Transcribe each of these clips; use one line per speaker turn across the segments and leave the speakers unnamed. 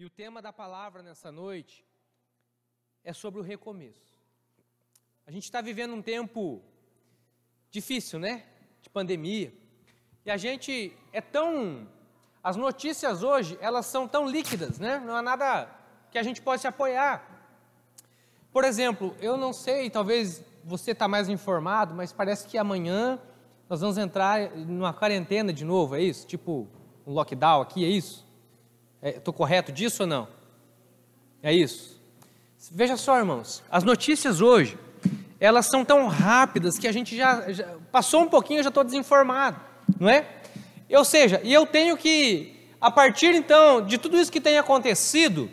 E o tema da palavra nessa noite é sobre o recomeço. A gente está vivendo um tempo difícil, né? De pandemia. E a gente é tão. As notícias hoje, elas são tão líquidas, né? Não há nada que a gente possa apoiar. Por exemplo, eu não sei, talvez você está mais informado, mas parece que amanhã nós vamos entrar numa quarentena de novo, é isso? Tipo, um lockdown aqui, é isso? Estou é, correto disso ou não? É isso? Veja só, irmãos, as notícias hoje, elas são tão rápidas que a gente já, já passou um pouquinho, eu já estou desinformado, não é? Ou seja, e eu tenho que, a partir então de tudo isso que tem acontecido,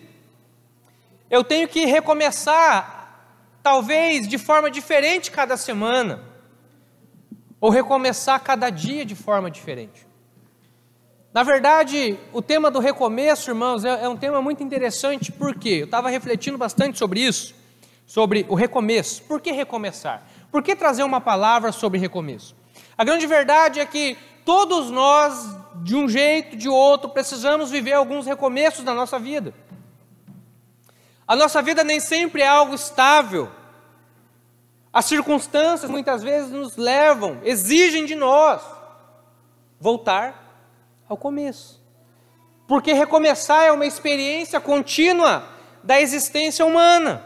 eu tenho que recomeçar, talvez de forma diferente cada semana, ou recomeçar cada dia de forma diferente. Na verdade, o tema do recomeço, irmãos, é, é um tema muito interessante, porque eu estava refletindo bastante sobre isso, sobre o recomeço. Por que recomeçar? Por que trazer uma palavra sobre recomeço? A grande verdade é que todos nós, de um jeito, de outro, precisamos viver alguns recomeços na nossa vida. A nossa vida nem sempre é algo estável. As circunstâncias muitas vezes nos levam, exigem de nós voltar ao começo. Porque recomeçar é uma experiência contínua da existência humana.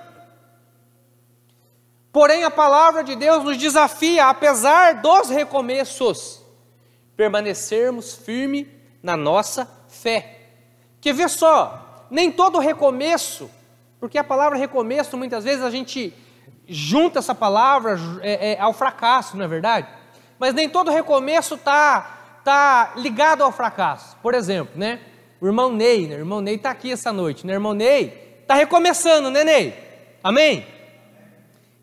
Porém, a palavra de Deus nos desafia, apesar dos recomeços, permanecermos firme na nossa fé. Que vê só, nem todo recomeço, porque a palavra recomeço muitas vezes a gente junta essa palavra é, é, ao fracasso, não é verdade? Mas nem todo recomeço está está ligado ao fracasso. Por exemplo, né? O irmão Ney, né? o irmão Ney está aqui essa noite, né? O irmão Ney está recomeçando, né, Ney? Amém?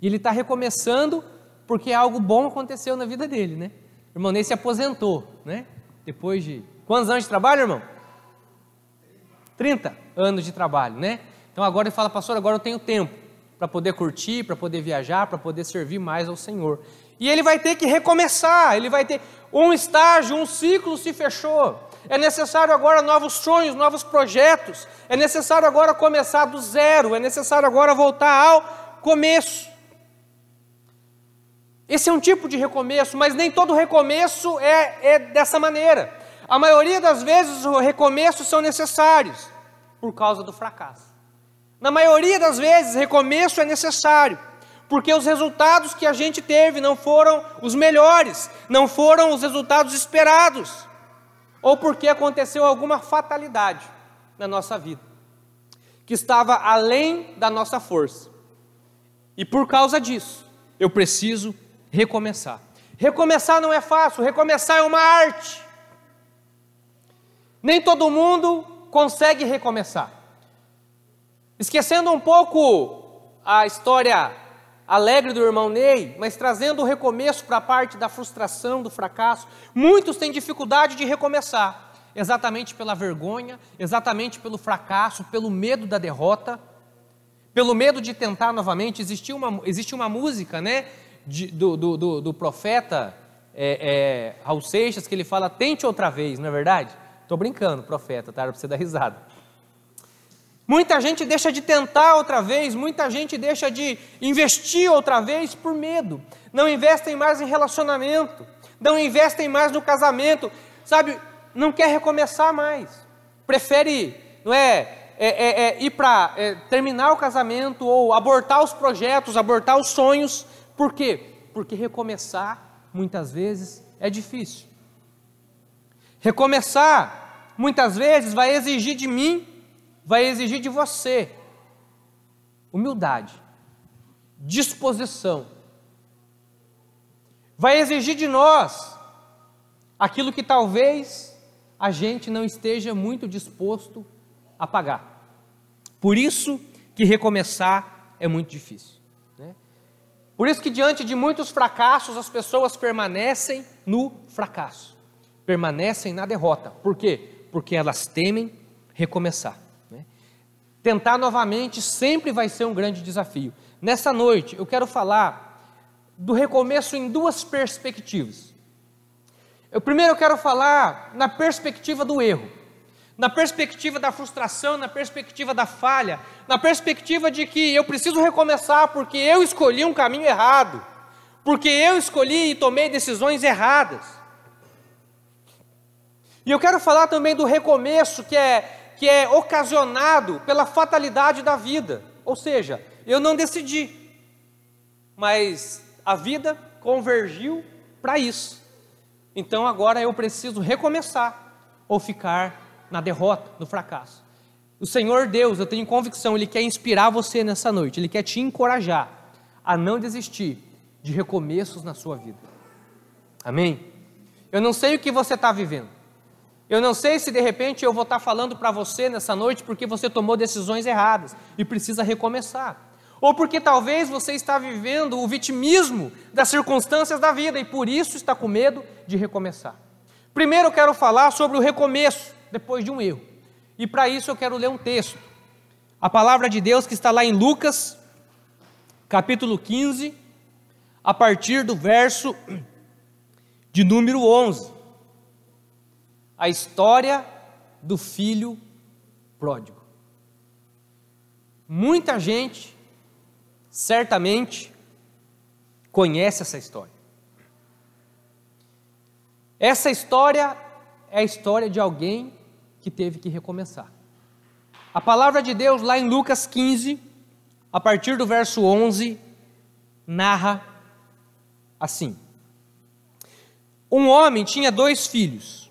E ele está recomeçando porque algo bom aconteceu na vida dele, né? O irmão Ney se aposentou, né? Depois de quantos anos de trabalho, irmão? 30 anos de trabalho, né? Então agora ele fala, pastor, agora eu tenho tempo para poder curtir, para poder viajar, para poder servir mais ao Senhor. E ele vai ter que recomeçar, ele vai ter um estágio, um ciclo se fechou. É necessário agora novos sonhos, novos projetos. É necessário agora começar do zero, é necessário agora voltar ao começo. Esse é um tipo de recomeço, mas nem todo recomeço é, é dessa maneira. A maioria das vezes os recomeços são necessários por causa do fracasso. Na maioria das vezes, recomeço é necessário porque os resultados que a gente teve não foram os melhores, não foram os resultados esperados, ou porque aconteceu alguma fatalidade na nossa vida, que estava além da nossa força. E por causa disso, eu preciso recomeçar. Recomeçar não é fácil, recomeçar é uma arte. Nem todo mundo consegue recomeçar. Esquecendo um pouco a história alegre do irmão Ney, mas trazendo o recomeço para a parte da frustração, do fracasso. Muitos têm dificuldade de recomeçar, exatamente pela vergonha, exatamente pelo fracasso, pelo medo da derrota, pelo medo de tentar novamente. Existe uma, existe uma música né, de, do, do, do, do, profeta é, é, Raul Seixas que ele fala: tente outra vez, não é verdade? Estou brincando, profeta, tá? Para você dar risada. Muita gente deixa de tentar outra vez, muita gente deixa de investir outra vez por medo. Não investem mais em relacionamento, não investem mais no casamento, sabe? Não quer recomeçar mais. Prefere, não é, é, é, é ir para é, terminar o casamento ou abortar os projetos, abortar os sonhos. Por quê? Porque recomeçar muitas vezes é difícil. Recomeçar muitas vezes vai exigir de mim vai exigir de você humildade, disposição. Vai exigir de nós aquilo que talvez a gente não esteja muito disposto a pagar. Por isso que recomeçar é muito difícil. Né? Por isso que diante de muitos fracassos as pessoas permanecem no fracasso, permanecem na derrota. Por quê? Porque elas temem recomeçar. Tentar novamente sempre vai ser um grande desafio. Nessa noite, eu quero falar do recomeço em duas perspectivas. Eu primeiro eu quero falar na perspectiva do erro. na perspectiva da frustração, na perspectiva da falha, na perspectiva de que eu preciso recomeçar porque eu escolhi um caminho errado, porque eu escolhi e tomei decisões erradas. E eu quero falar também do recomeço que é, que é ocasionado pela fatalidade da vida, ou seja, eu não decidi, mas a vida convergiu para isso. Então agora eu preciso recomeçar ou ficar na derrota, no fracasso. O Senhor Deus, eu tenho convicção, Ele quer inspirar você nessa noite, Ele quer te encorajar a não desistir de recomeços na sua vida. Amém? Eu não sei o que você está vivendo. Eu não sei se de repente eu vou estar falando para você nessa noite porque você tomou decisões erradas e precisa recomeçar. Ou porque talvez você está vivendo o vitimismo das circunstâncias da vida e por isso está com medo de recomeçar. Primeiro eu quero falar sobre o recomeço depois de um erro. E para isso eu quero ler um texto. A palavra de Deus que está lá em Lucas, capítulo 15, a partir do verso de número 11. A história do filho pródigo. Muita gente, certamente, conhece essa história. Essa história é a história de alguém que teve que recomeçar. A palavra de Deus, lá em Lucas 15, a partir do verso 11, narra assim: Um homem tinha dois filhos.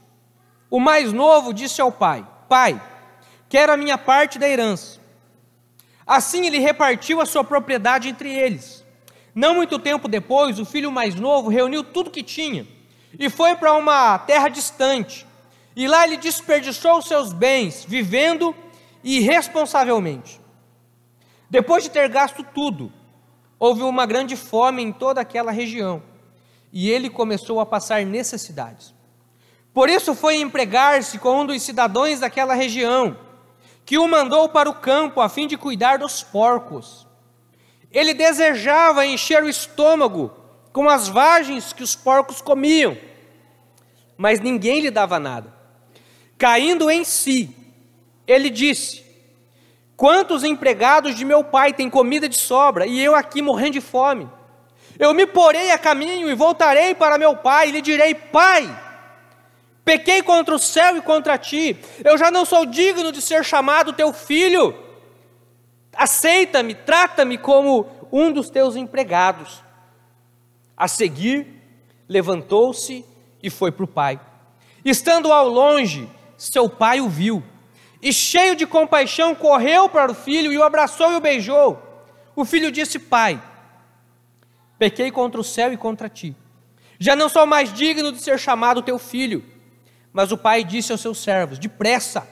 O mais novo disse ao pai: Pai, quero a minha parte da herança. Assim ele repartiu a sua propriedade entre eles. Não muito tempo depois, o filho mais novo reuniu tudo que tinha e foi para uma terra distante e lá ele desperdiçou seus bens, vivendo irresponsavelmente. Depois de ter gasto tudo, houve uma grande fome em toda aquela região, e ele começou a passar necessidades. Por isso foi empregar-se com um dos cidadãos daquela região, que o mandou para o campo a fim de cuidar dos porcos. Ele desejava encher o estômago com as vagens que os porcos comiam, mas ninguém lhe dava nada. Caindo em si, ele disse: Quantos empregados de meu pai têm comida de sobra e eu aqui morrendo de fome? Eu me porei a caminho e voltarei para meu pai e lhe direi: Pai, pequei contra o céu e contra ti, eu já não sou digno de ser chamado teu filho. Aceita-me, trata-me como um dos teus empregados. A seguir, levantou-se e foi para o pai. Estando ao longe, seu pai o viu e, cheio de compaixão, correu para o filho e o abraçou e o beijou. O filho disse: Pai, pequei contra o céu e contra ti. Já não sou mais digno de ser chamado teu filho. Mas o pai disse aos seus servos: Depressa,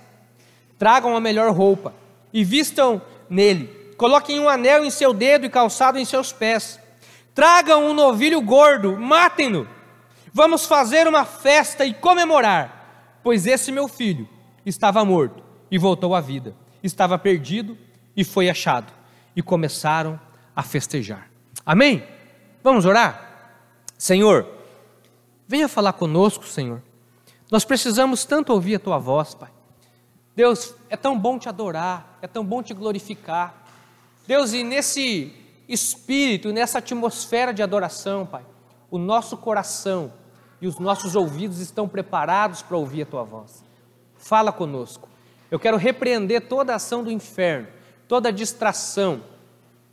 tragam a melhor roupa e vistam nele. Coloquem um anel em seu dedo e calçado em seus pés. Tragam um novilho gordo, matem-no. Vamos fazer uma festa e comemorar Pois esse meu filho estava morto e voltou à vida, estava perdido e foi achado. E começaram a festejar. Amém? Vamos orar? Senhor, venha falar conosco, Senhor. Nós precisamos tanto ouvir a tua voz, Pai. Deus, é tão bom te adorar, é tão bom te glorificar. Deus, e nesse espírito, nessa atmosfera de adoração, Pai, o nosso coração e os nossos ouvidos estão preparados para ouvir a tua voz. Fala conosco. Eu quero repreender toda a ação do inferno, toda distração.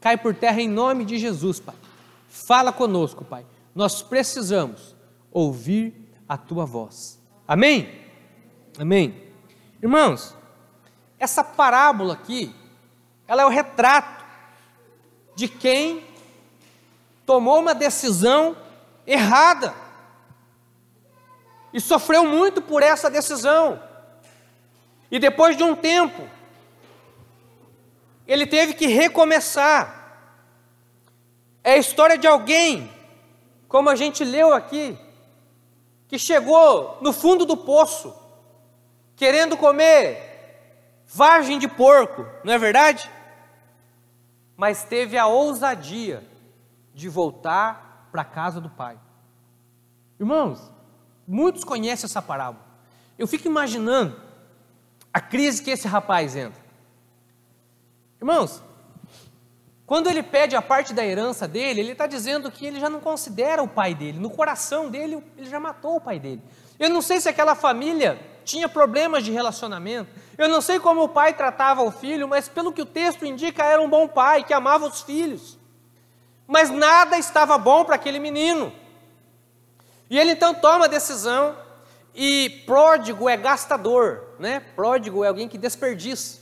Cai por terra em nome de Jesus, Pai. Fala conosco, Pai. Nós precisamos ouvir a tua voz. Amém? Amém. Irmãos, essa parábola aqui, ela é o retrato de quem tomou uma decisão errada e sofreu muito por essa decisão. E depois de um tempo, ele teve que recomeçar. É a história de alguém, como a gente leu aqui, que chegou no fundo do poço, querendo comer vagem de porco, não é verdade? Mas teve a ousadia de voltar para a casa do pai. Irmãos, Muitos conhecem essa parábola. Eu fico imaginando a crise que esse rapaz entra. Irmãos, quando ele pede a parte da herança dele, ele está dizendo que ele já não considera o pai dele. No coração dele, ele já matou o pai dele. Eu não sei se aquela família tinha problemas de relacionamento. Eu não sei como o pai tratava o filho, mas pelo que o texto indica, era um bom pai que amava os filhos. Mas nada estava bom para aquele menino. E ele então toma a decisão, e pródigo é gastador, né? Pródigo é alguém que desperdiça.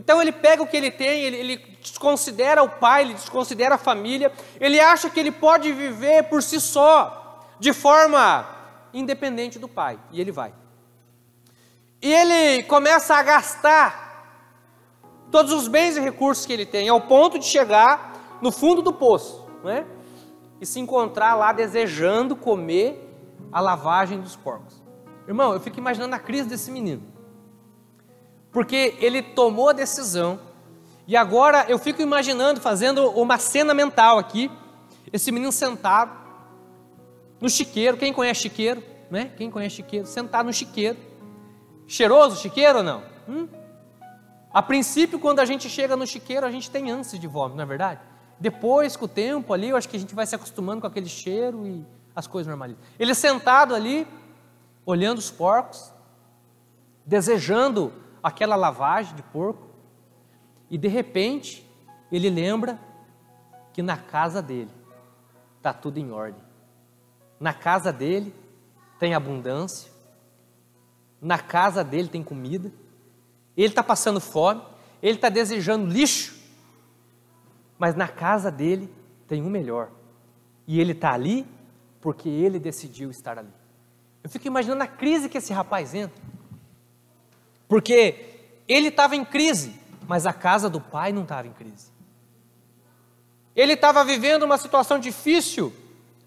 Então ele pega o que ele tem, ele, ele desconsidera o pai, ele desconsidera a família, ele acha que ele pode viver por si só, de forma independente do pai, e ele vai. E ele começa a gastar todos os bens e recursos que ele tem, ao ponto de chegar no fundo do poço, né? e se encontrar lá desejando comer a lavagem dos porcos. Irmão, eu fico imaginando a crise desse menino. Porque ele tomou a decisão, e agora eu fico imaginando, fazendo uma cena mental aqui, esse menino sentado no chiqueiro, quem conhece chiqueiro, né? Quem conhece chiqueiro? Sentado no chiqueiro. Cheiroso chiqueiro ou não? Hum? A princípio, quando a gente chega no chiqueiro, a gente tem ânsia de vômito, não é verdade? Depois, com o tempo ali, eu acho que a gente vai se acostumando com aquele cheiro e as coisas normalizam. Ele sentado ali, olhando os porcos, desejando aquela lavagem de porco, e de repente ele lembra que na casa dele está tudo em ordem. Na casa dele tem abundância, na casa dele tem comida, ele está passando fome, ele está desejando lixo, mas na casa dele tem um melhor. E ele está ali porque ele decidiu estar ali. Eu fico imaginando a crise que esse rapaz entra. Porque ele estava em crise, mas a casa do pai não estava em crise. Ele estava vivendo uma situação difícil,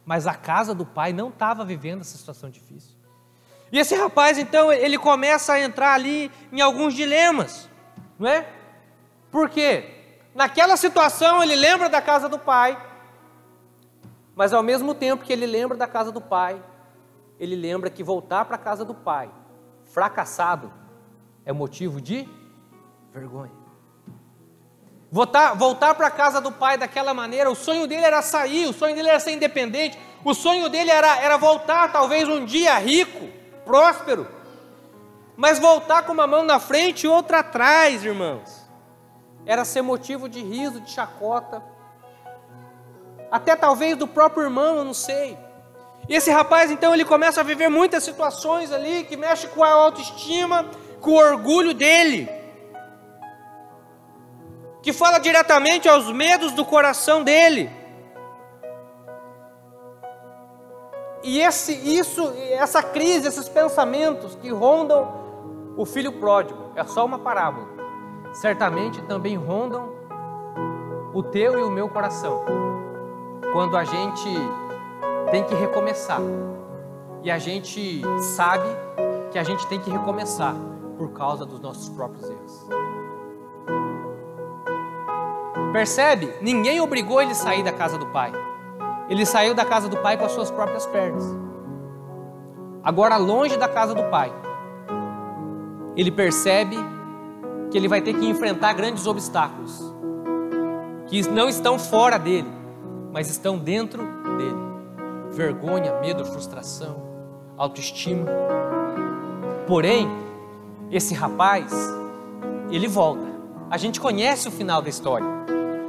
mas a casa do pai não estava vivendo essa situação difícil. E esse rapaz, então, ele começa a entrar ali em alguns dilemas, não é? Por quê? Naquela situação, ele lembra da casa do pai, mas ao mesmo tempo que ele lembra da casa do pai, ele lembra que voltar para a casa do pai, fracassado, é motivo de vergonha. Voltar, voltar para a casa do pai daquela maneira, o sonho dele era sair, o sonho dele era ser independente, o sonho dele era, era voltar talvez um dia rico, próspero, mas voltar com uma mão na frente e outra atrás, irmãos era ser motivo de riso, de chacota, até talvez do próprio irmão, eu não sei. E esse rapaz, então, ele começa a viver muitas situações ali que mexe com a autoestima, com o orgulho dele, que fala diretamente aos medos do coração dele. E esse, isso, essa crise, esses pensamentos que rondam o filho pródigo, é só uma parábola certamente também rondam o teu e o meu coração. Quando a gente tem que recomeçar e a gente sabe que a gente tem que recomeçar por causa dos nossos próprios erros. Percebe? Ninguém obrigou ele a sair da casa do pai. Ele saiu da casa do pai com as suas próprias pernas. Agora, longe da casa do pai, ele percebe que ele vai ter que enfrentar grandes obstáculos, que não estão fora dele, mas estão dentro dele. Vergonha, medo, frustração, autoestima. Porém, esse rapaz, ele volta. A gente conhece o final da história.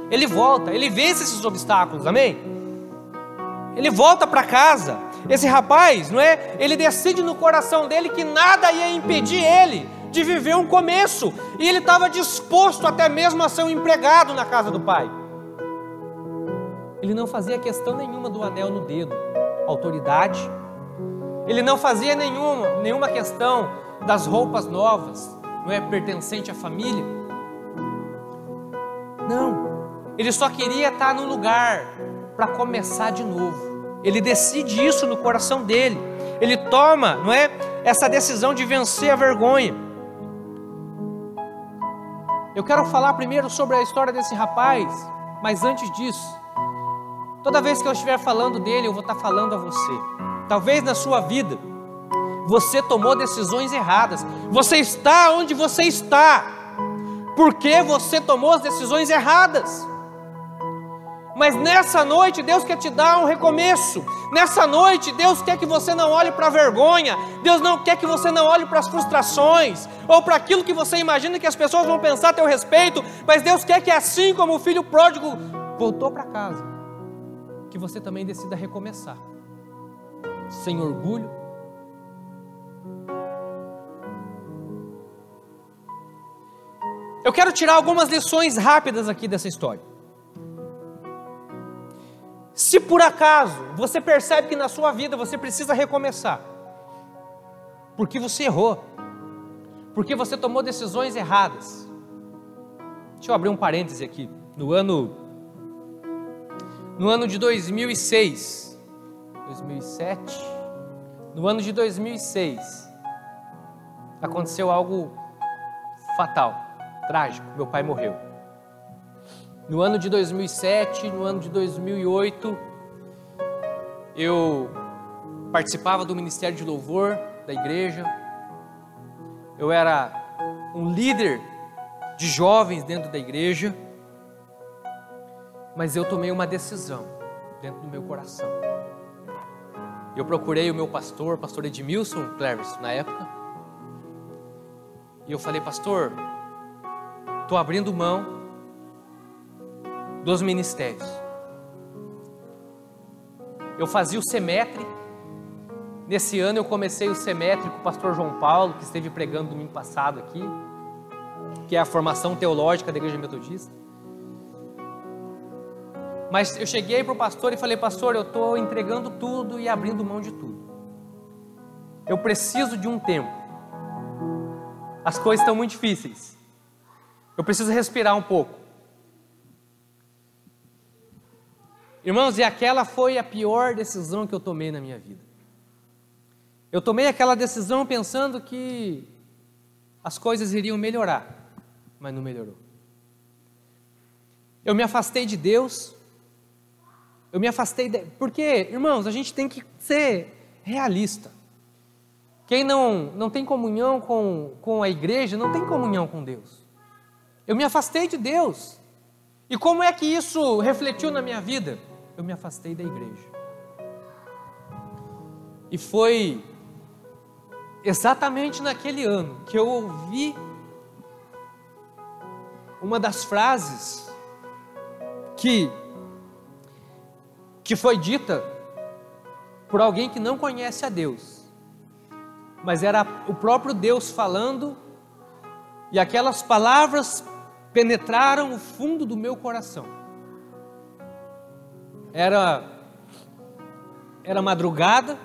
Ele volta, ele vence esses obstáculos, amém? Ele volta para casa. Esse rapaz, não é? Ele decide no coração dele que nada ia impedir ele de viver um começo, e ele estava disposto até mesmo a ser um empregado na casa do pai. Ele não fazia questão nenhuma do anel no dedo, autoridade. Ele não fazia nenhuma, nenhuma questão das roupas novas, não é pertencente à família. Não, ele só queria estar no lugar para começar de novo. Ele decide isso no coração dele. Ele toma, não é, essa decisão de vencer a vergonha. Eu quero falar primeiro sobre a história desse rapaz, mas antes disso, toda vez que eu estiver falando dele, eu vou estar falando a você. Talvez na sua vida você tomou decisões erradas. Você está onde você está, porque você tomou as decisões erradas. Mas nessa noite Deus quer te dar um recomeço. Nessa noite Deus quer que você não olhe para a vergonha. Deus não quer que você não olhe para as frustrações ou para aquilo que você imagina que as pessoas vão pensar a teu respeito. Mas Deus quer que assim como o filho pródigo voltou para casa, que você também decida recomeçar. Sem orgulho, Eu quero tirar algumas lições rápidas aqui dessa história. Se por acaso você percebe que na sua vida você precisa recomeçar, porque você errou, porque você tomou decisões erradas. Deixa eu abrir um parêntese aqui. No ano no ano de 2006, 2007, no ano de 2006, aconteceu algo fatal, trágico. Meu pai morreu. No ano de 2007, no ano de 2008, eu participava do ministério de louvor da igreja. Eu era um líder de jovens dentro da igreja. Mas eu tomei uma decisão dentro do meu coração. Eu procurei o meu pastor, pastor Edmilson Cleves, na época. E eu falei, pastor, estou abrindo mão dos ministérios. Eu fazia o semestre. Nesse ano eu comecei o semestre com o pastor João Paulo, que esteve pregando domingo passado aqui, que é a formação teológica da Igreja Metodista. Mas eu cheguei para o pastor e falei, pastor, eu estou entregando tudo e abrindo mão de tudo. Eu preciso de um tempo. As coisas estão muito difíceis. Eu preciso respirar um pouco. Irmãos, e aquela foi a pior decisão que eu tomei na minha vida. Eu tomei aquela decisão pensando que as coisas iriam melhorar, mas não melhorou. Eu me afastei de Deus, eu me afastei, de... porque, irmãos, a gente tem que ser realista. Quem não, não tem comunhão com, com a igreja, não tem comunhão com Deus. Eu me afastei de Deus. E como é que isso refletiu na minha vida? eu me afastei da igreja. E foi exatamente naquele ano que eu ouvi uma das frases que que foi dita por alguém que não conhece a Deus. Mas era o próprio Deus falando e aquelas palavras penetraram o fundo do meu coração. Era era madrugada.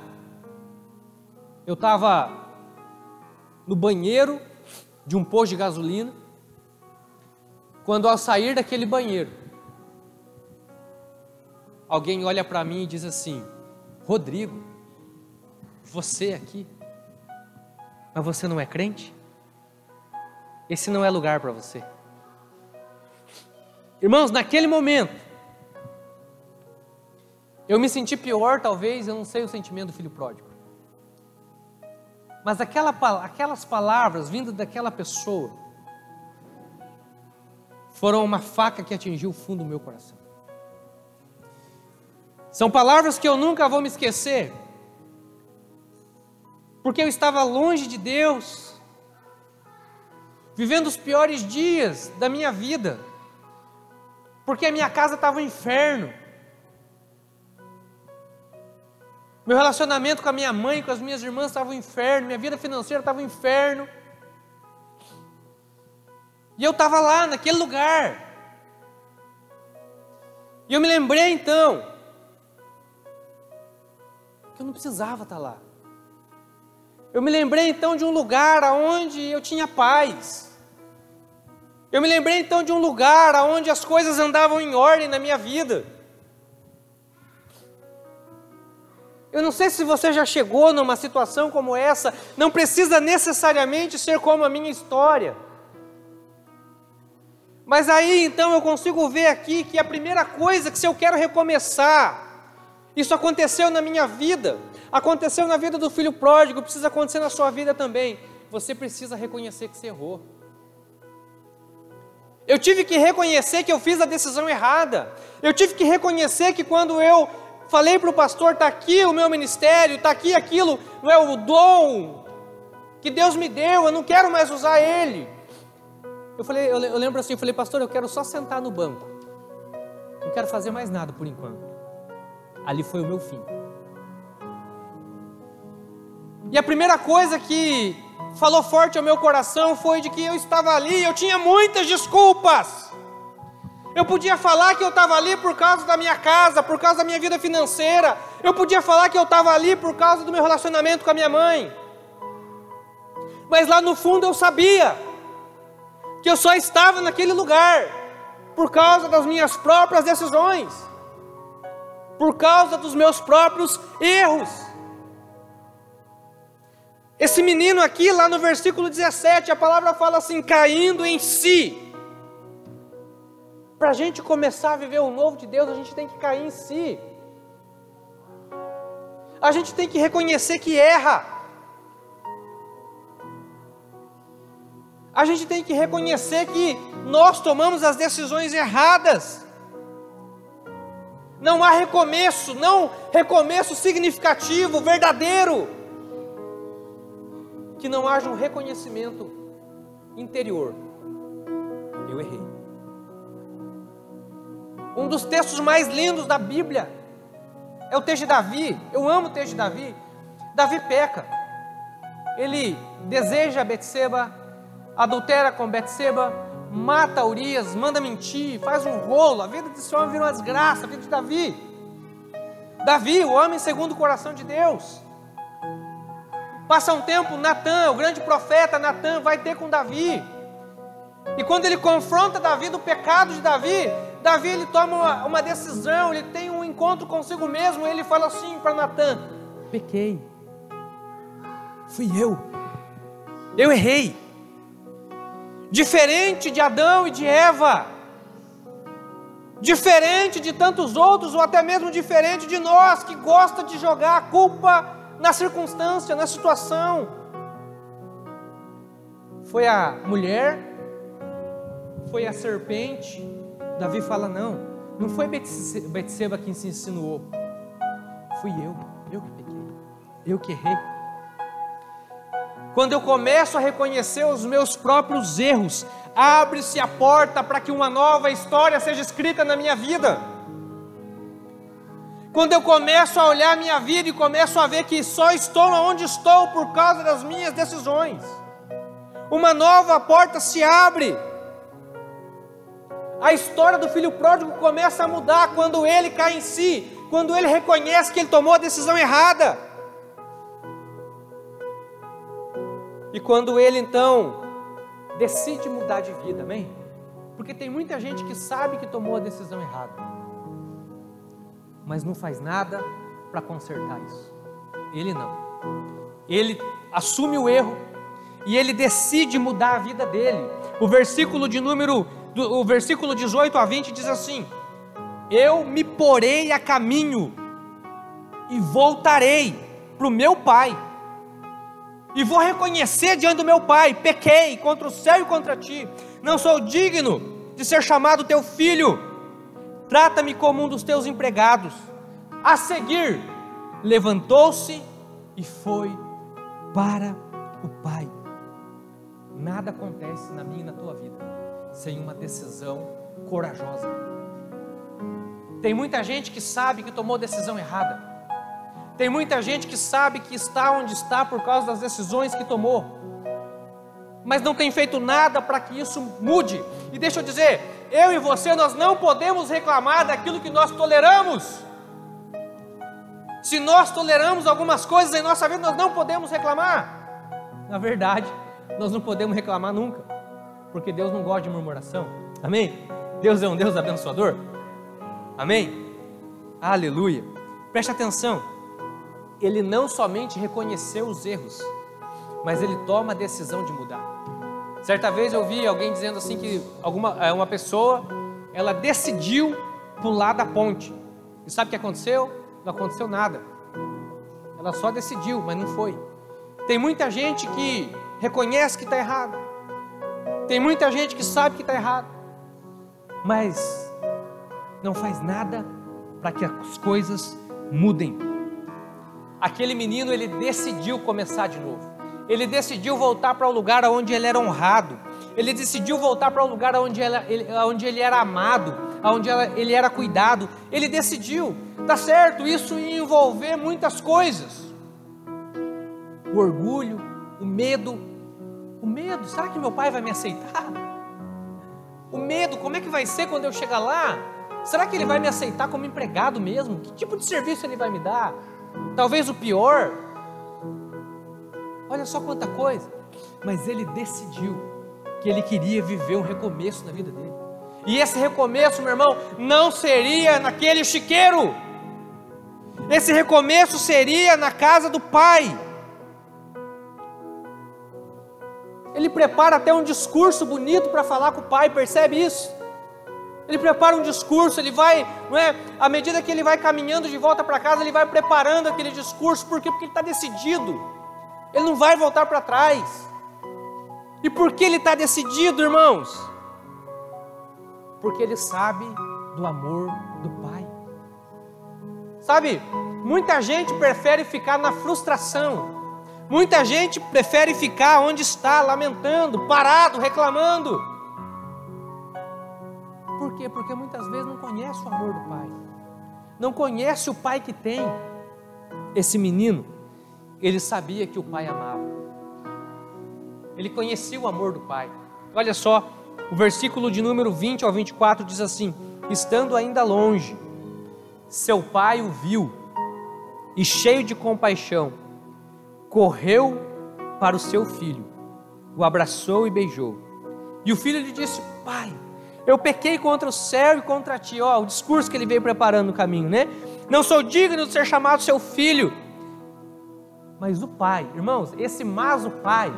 Eu estava no banheiro de um posto de gasolina. Quando ao sair daquele banheiro, alguém olha para mim e diz assim: Rodrigo, você aqui, mas você não é crente? Esse não é lugar para você. Irmãos, naquele momento, eu me senti pior, talvez, eu não sei o sentimento do filho pródigo. Mas aquela, aquelas palavras vindo daquela pessoa foram uma faca que atingiu o fundo do meu coração. São palavras que eu nunca vou me esquecer, porque eu estava longe de Deus, vivendo os piores dias da minha vida, porque a minha casa estava um inferno. Meu relacionamento com a minha mãe, com as minhas irmãs estava um inferno, minha vida financeira estava um inferno. E eu estava lá, naquele lugar. E eu me lembrei então que eu não precisava estar lá. Eu me lembrei então de um lugar onde eu tinha paz. Eu me lembrei então de um lugar onde as coisas andavam em ordem na minha vida. Eu não sei se você já chegou numa situação como essa, não precisa necessariamente ser como a minha história. Mas aí então eu consigo ver aqui que a primeira coisa que se eu quero recomeçar, isso aconteceu na minha vida. Aconteceu na vida do filho pródigo, precisa acontecer na sua vida também. Você precisa reconhecer que você errou. Eu tive que reconhecer que eu fiz a decisão errada. Eu tive que reconhecer que quando eu falei para o pastor, está aqui o meu ministério, está aqui aquilo, não é o dom que Deus me deu, eu não quero mais usar ele. Eu falei, eu lembro assim, eu falei, pastor, eu quero só sentar no banco. Não quero fazer mais nada por enquanto. Ali foi o meu fim. E a primeira coisa que falou forte ao meu coração foi de que eu estava ali, eu tinha muitas desculpas. Eu podia falar que eu estava ali por causa da minha casa, por causa da minha vida financeira. Eu podia falar que eu estava ali por causa do meu relacionamento com a minha mãe. Mas lá no fundo eu sabia que eu só estava naquele lugar por causa das minhas próprias decisões, por causa dos meus próprios erros. Esse menino aqui, lá no versículo 17, a palavra fala assim: caindo em si. Para a gente começar a viver o novo de Deus, a gente tem que cair em si. A gente tem que reconhecer que erra. A gente tem que reconhecer que nós tomamos as decisões erradas. Não há recomeço, não recomeço significativo, verdadeiro. Que não haja um reconhecimento interior. Eu errei. Um dos textos mais lindos da Bíblia é o texto de Davi. Eu amo o texto de Davi. Davi peca. Ele deseja Betseba, adultera com Betseba, mata Urias, manda mentir, faz um rolo. A vida desse homem vira uma desgraça, a vida de Davi. Davi, o homem segundo o coração de Deus. Passa um tempo, Natan, o grande profeta Natan, vai ter com Davi. E quando ele confronta Davi do pecado de Davi, Davi ele toma uma, uma decisão, ele tem um encontro consigo mesmo, ele fala assim para Natan: pequei, fui eu, eu errei. Diferente de Adão e de Eva, diferente de tantos outros, ou até mesmo diferente de nós que gosta de jogar a culpa na circunstância, na situação. Foi a mulher, foi a serpente, Davi fala: não, não foi Betseba quem se insinuou, fui eu, eu que pequei, eu que errei. Quando eu começo a reconhecer os meus próprios erros, abre-se a porta para que uma nova história seja escrita na minha vida. Quando eu começo a olhar minha vida e começo a ver que só estou onde estou por causa das minhas decisões, uma nova porta se abre a história do filho pródigo começa a mudar quando ele cai em si, quando ele reconhece que ele tomou a decisão errada. E quando ele então decide mudar de vida, amém? Porque tem muita gente que sabe que tomou a decisão errada, mas não faz nada para consertar isso. Ele não. Ele assume o erro e ele decide mudar a vida dele. O versículo de número o versículo 18 a 20 diz assim: Eu me porei a caminho e voltarei para o meu pai, e vou reconhecer diante do meu pai: pequei contra o céu e contra ti, não sou digno de ser chamado teu filho, trata-me como um dos teus empregados. A seguir, levantou-se e foi para o pai. Nada acontece na minha e na tua vida sem uma decisão corajosa. Tem muita gente que sabe que tomou decisão errada. Tem muita gente que sabe que está onde está por causa das decisões que tomou. Mas não tem feito nada para que isso mude. E deixa eu dizer, eu e você nós não podemos reclamar daquilo que nós toleramos. Se nós toleramos algumas coisas em nossa vida, nós não podemos reclamar. Na verdade, nós não podemos reclamar nunca porque Deus não gosta de murmuração. Amém? Deus é um Deus abençoador. Amém? Aleluia. Preste atenção. Ele não somente reconheceu os erros, mas ele toma a decisão de mudar. Certa vez eu vi alguém dizendo assim que alguma é, uma pessoa ela decidiu pular da ponte. E sabe o que aconteceu? Não aconteceu nada. Ela só decidiu, mas não foi. Tem muita gente que reconhece que está errado. Tem muita gente que sabe que está errado. Mas não faz nada para que as coisas mudem. Aquele menino, ele decidiu começar de novo. Ele decidiu voltar para o lugar onde ele era honrado. Ele decidiu voltar para o lugar onde ele, onde ele era amado, onde ele era cuidado. Ele decidiu, tá certo, isso ia envolver muitas coisas. O orgulho, o medo. O medo, será que meu pai vai me aceitar? O medo, como é que vai ser quando eu chegar lá? Será que ele vai me aceitar como empregado mesmo? Que tipo de serviço ele vai me dar? Talvez o pior. Olha só quanta coisa. Mas ele decidiu que ele queria viver um recomeço na vida dele. E esse recomeço, meu irmão, não seria naquele chiqueiro. Esse recomeço seria na casa do pai. Ele prepara até um discurso bonito para falar com o pai, percebe isso? Ele prepara um discurso, ele vai, não é? À medida que ele vai caminhando de volta para casa, ele vai preparando aquele discurso, por quê? Porque ele está decidido, ele não vai voltar para trás. E por que ele está decidido, irmãos? Porque ele sabe do amor do Pai. Sabe, muita gente prefere ficar na frustração, muita gente prefere ficar onde está, lamentando, parado, reclamando por quê? Porque muitas vezes não conhece o amor do pai. Não conhece o pai que tem. Esse menino, ele sabia que o pai amava. Ele conhecia o amor do pai. Olha só, o versículo de número 20 ao 24 diz assim: Estando ainda longe, seu pai o viu e, cheio de compaixão, correu para o seu filho, o abraçou e beijou. E o filho lhe disse: Pai, eu pequei contra o céu e contra ti. Ó, o discurso que ele veio preparando no caminho, né? Não sou digno de ser chamado seu filho. Mas o pai, irmãos, esse mas o pai,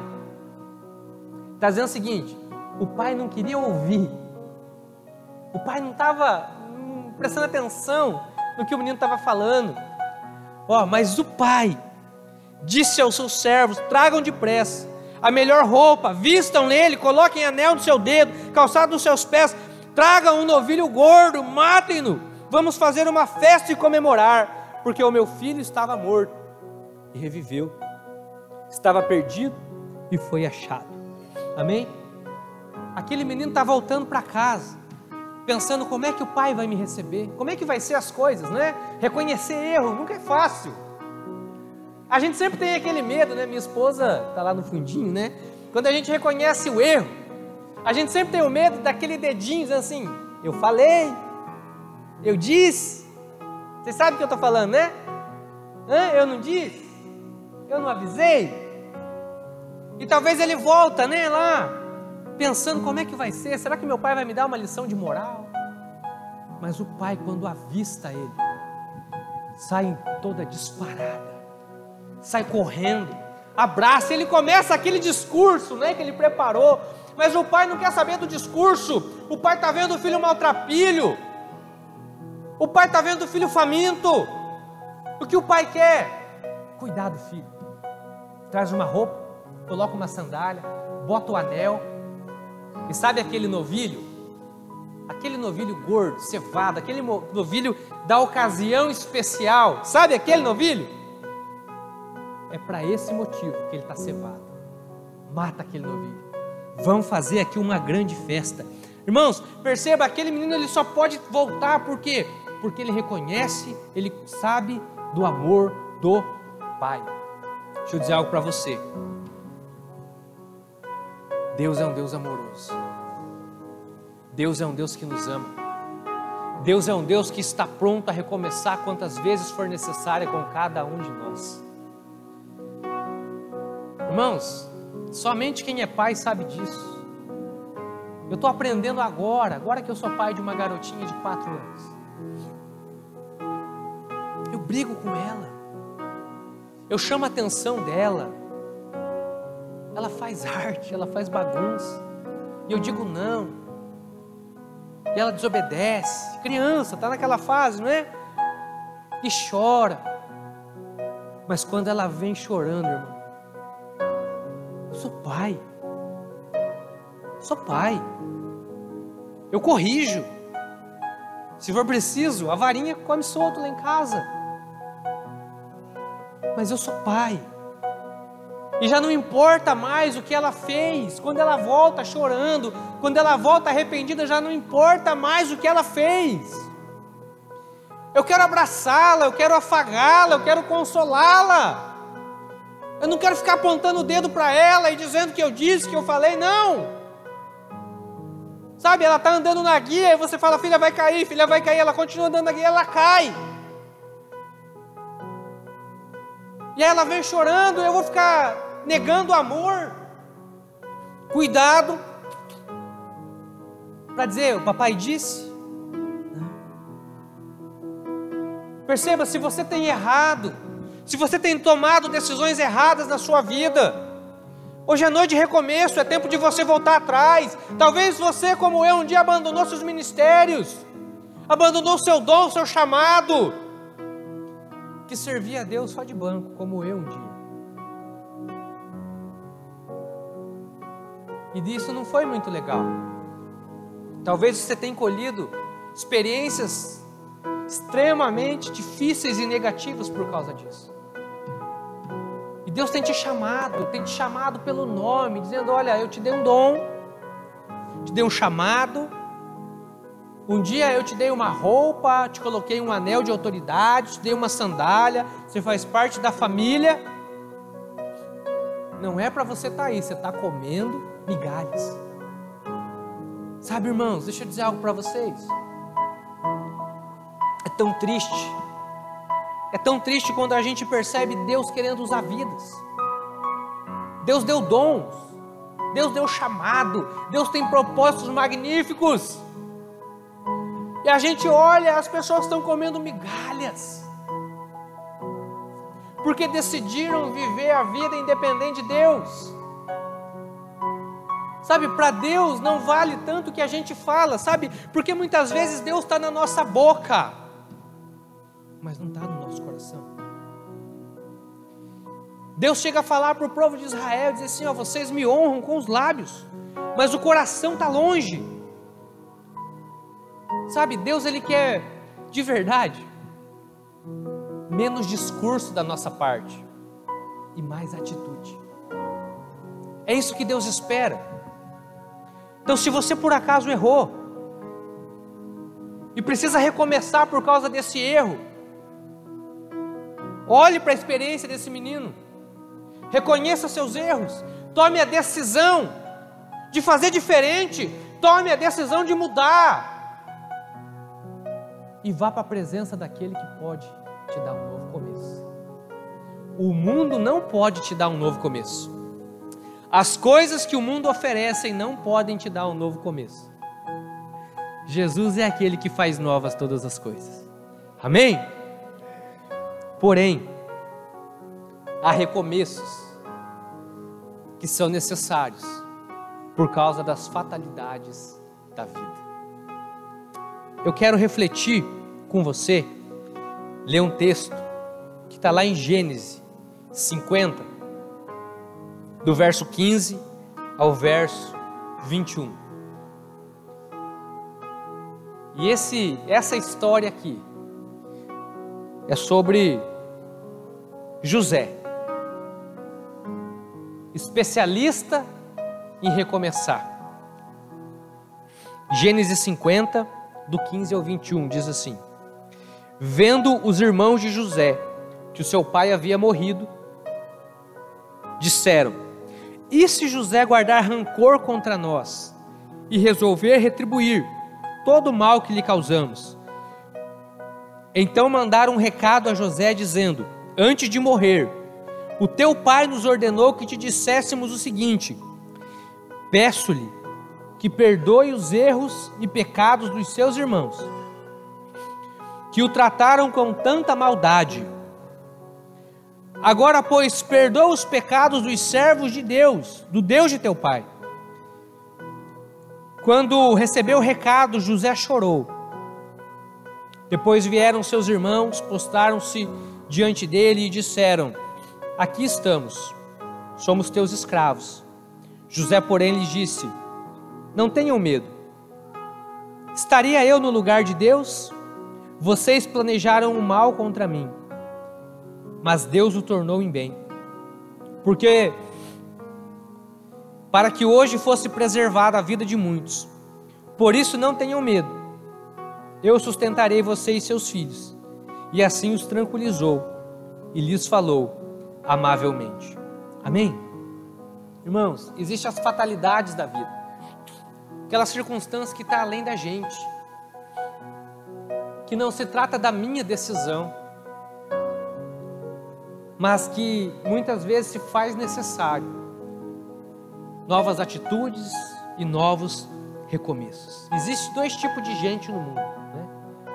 está dizendo o seguinte: o pai não queria ouvir, o pai não estava hum, prestando atenção no que o menino estava falando. Ó, mas o pai disse aos seus servos: tragam depressa a melhor roupa, vistam nele, coloquem anel no seu dedo, calçado nos seus pés, tragam um novilho gordo, matem-no, vamos fazer uma festa e comemorar, porque o meu filho estava morto e reviveu, estava perdido e foi achado. Amém? Aquele menino está voltando para casa, pensando como é que o pai vai me receber, como é que vai ser as coisas, né? Reconhecer erro nunca é fácil. A gente sempre tem aquele medo, né? Minha esposa está lá no fundinho, né? Quando a gente reconhece o erro, a gente sempre tem o medo daquele dedinho assim, eu falei, eu disse. Você sabe o que eu estou falando, né? Hã? Eu não disse? Eu não avisei? E talvez ele volta, né, lá, pensando como é que vai ser, será que meu pai vai me dar uma lição de moral? Mas o pai, quando avista ele, sai toda disparada. Sai correndo, abraça, ele começa aquele discurso né, que ele preparou, mas o pai não quer saber do discurso, o pai está vendo o filho maltrapilho, o pai está vendo o filho faminto, o que o pai quer? Cuidar do filho, traz uma roupa, coloca uma sandália, bota o anel, e sabe aquele novilho? Aquele novilho gordo, cevado, aquele novilho da ocasião especial, sabe aquele novilho? É para esse motivo que ele está cevado. Mata aquele novilho. Vamos fazer aqui uma grande festa. Irmãos, perceba, aquele menino ele só pode voltar por quê? Porque ele reconhece, ele sabe do amor do Pai. Deixa eu dizer algo para você. Deus é um Deus amoroso. Deus é um Deus que nos ama. Deus é um Deus que está pronto a recomeçar quantas vezes for necessária com cada um de nós. Irmãos, somente quem é pai sabe disso. Eu estou aprendendo agora, agora que eu sou pai de uma garotinha de quatro anos. Eu brigo com ela, eu chamo a atenção dela. Ela faz arte, ela faz bagunça, e eu digo não. E ela desobedece. Criança, está naquela fase, não é? E chora. Mas quando ela vem chorando, irmão, eu sou pai. Sou pai. Eu corrijo. Se for preciso, a varinha come solto lá em casa. Mas eu sou pai. E já não importa mais o que ela fez. Quando ela volta chorando, quando ela volta arrependida, já não importa mais o que ela fez. Eu quero abraçá-la, eu quero afagá-la, eu quero consolá-la. Eu não quero ficar apontando o dedo para ela e dizendo que eu disse, que eu falei, não. Sabe, ela está andando na guia e você fala, filha vai cair, filha vai cair, ela continua andando na guia, ela cai. E aí ela vem chorando, eu vou ficar negando o amor. Cuidado para dizer, o papai disse. Perceba, se você tem errado, se você tem tomado decisões erradas na sua vida, hoje é noite de recomeço, é tempo de você voltar atrás. Talvez você, como eu, um dia abandonou seus ministérios, abandonou seu dom, seu chamado, que servia a Deus só de banco, como eu um dia. E disso não foi muito legal. Talvez você tenha colhido experiências extremamente difíceis e negativas por causa disso. E Deus tem te chamado, tem te chamado pelo nome, dizendo: Olha, eu te dei um dom, te dei um chamado. Um dia eu te dei uma roupa, te coloquei um anel de autoridade, te dei uma sandália, você faz parte da família. Não é para você estar tá aí, você está comendo migalhas. Sabe, irmãos, deixa eu dizer algo para vocês tão triste. É tão triste quando a gente percebe Deus querendo usar vidas. Deus deu dons, Deus deu chamado, Deus tem propósitos magníficos. E a gente olha, as pessoas estão comendo migalhas. Porque decidiram viver a vida independente de Deus. Sabe, para Deus não vale tanto o que a gente fala, sabe? Porque muitas vezes Deus está na nossa boca mas não está no nosso coração. Deus chega a falar para o povo de Israel, diz assim: ó, vocês me honram com os lábios, mas o coração está longe. Sabe, Deus ele quer de verdade menos discurso da nossa parte e mais atitude. É isso que Deus espera. Então, se você por acaso errou e precisa recomeçar por causa desse erro, Olhe para a experiência desse menino. Reconheça seus erros. Tome a decisão de fazer diferente. Tome a decisão de mudar. E vá para a presença daquele que pode te dar um novo começo. O mundo não pode te dar um novo começo. As coisas que o mundo oferecem não podem te dar um novo começo. Jesus é aquele que faz novas todas as coisas. Amém? Porém, há recomeços que são necessários por causa das fatalidades da vida. Eu quero refletir com você, ler um texto que está lá em Gênesis 50, do verso 15 ao verso 21. E esse, essa história aqui é sobre José, especialista em recomeçar. Gênesis 50, do 15 ao 21, diz assim: Vendo os irmãos de José que o seu pai havia morrido, disseram: E se José guardar rancor contra nós e resolver retribuir todo o mal que lhe causamos? Então mandaram um recado a José dizendo: antes de morrer, o teu pai nos ordenou que te disséssemos o seguinte: Peço-lhe que perdoe os erros e pecados dos seus irmãos, que o trataram com tanta maldade. Agora, pois, perdoa os pecados dos servos de Deus, do Deus de teu pai. Quando recebeu o recado, José chorou. Depois vieram seus irmãos, postaram-se diante dele e disseram: Aqui estamos, somos teus escravos. José, porém, lhes disse: Não tenham medo. Estaria eu no lugar de Deus? Vocês planejaram o mal contra mim, mas Deus o tornou em bem. Porque para que hoje fosse preservada a vida de muitos. Por isso não tenham medo. Eu sustentarei você e seus filhos. E assim os tranquilizou e lhes falou amavelmente. Amém? Irmãos, existem as fatalidades da vida, aquela circunstância que está além da gente, que não se trata da minha decisão, mas que muitas vezes se faz necessário novas atitudes e novos recomeços. Existem dois tipos de gente no mundo. Né?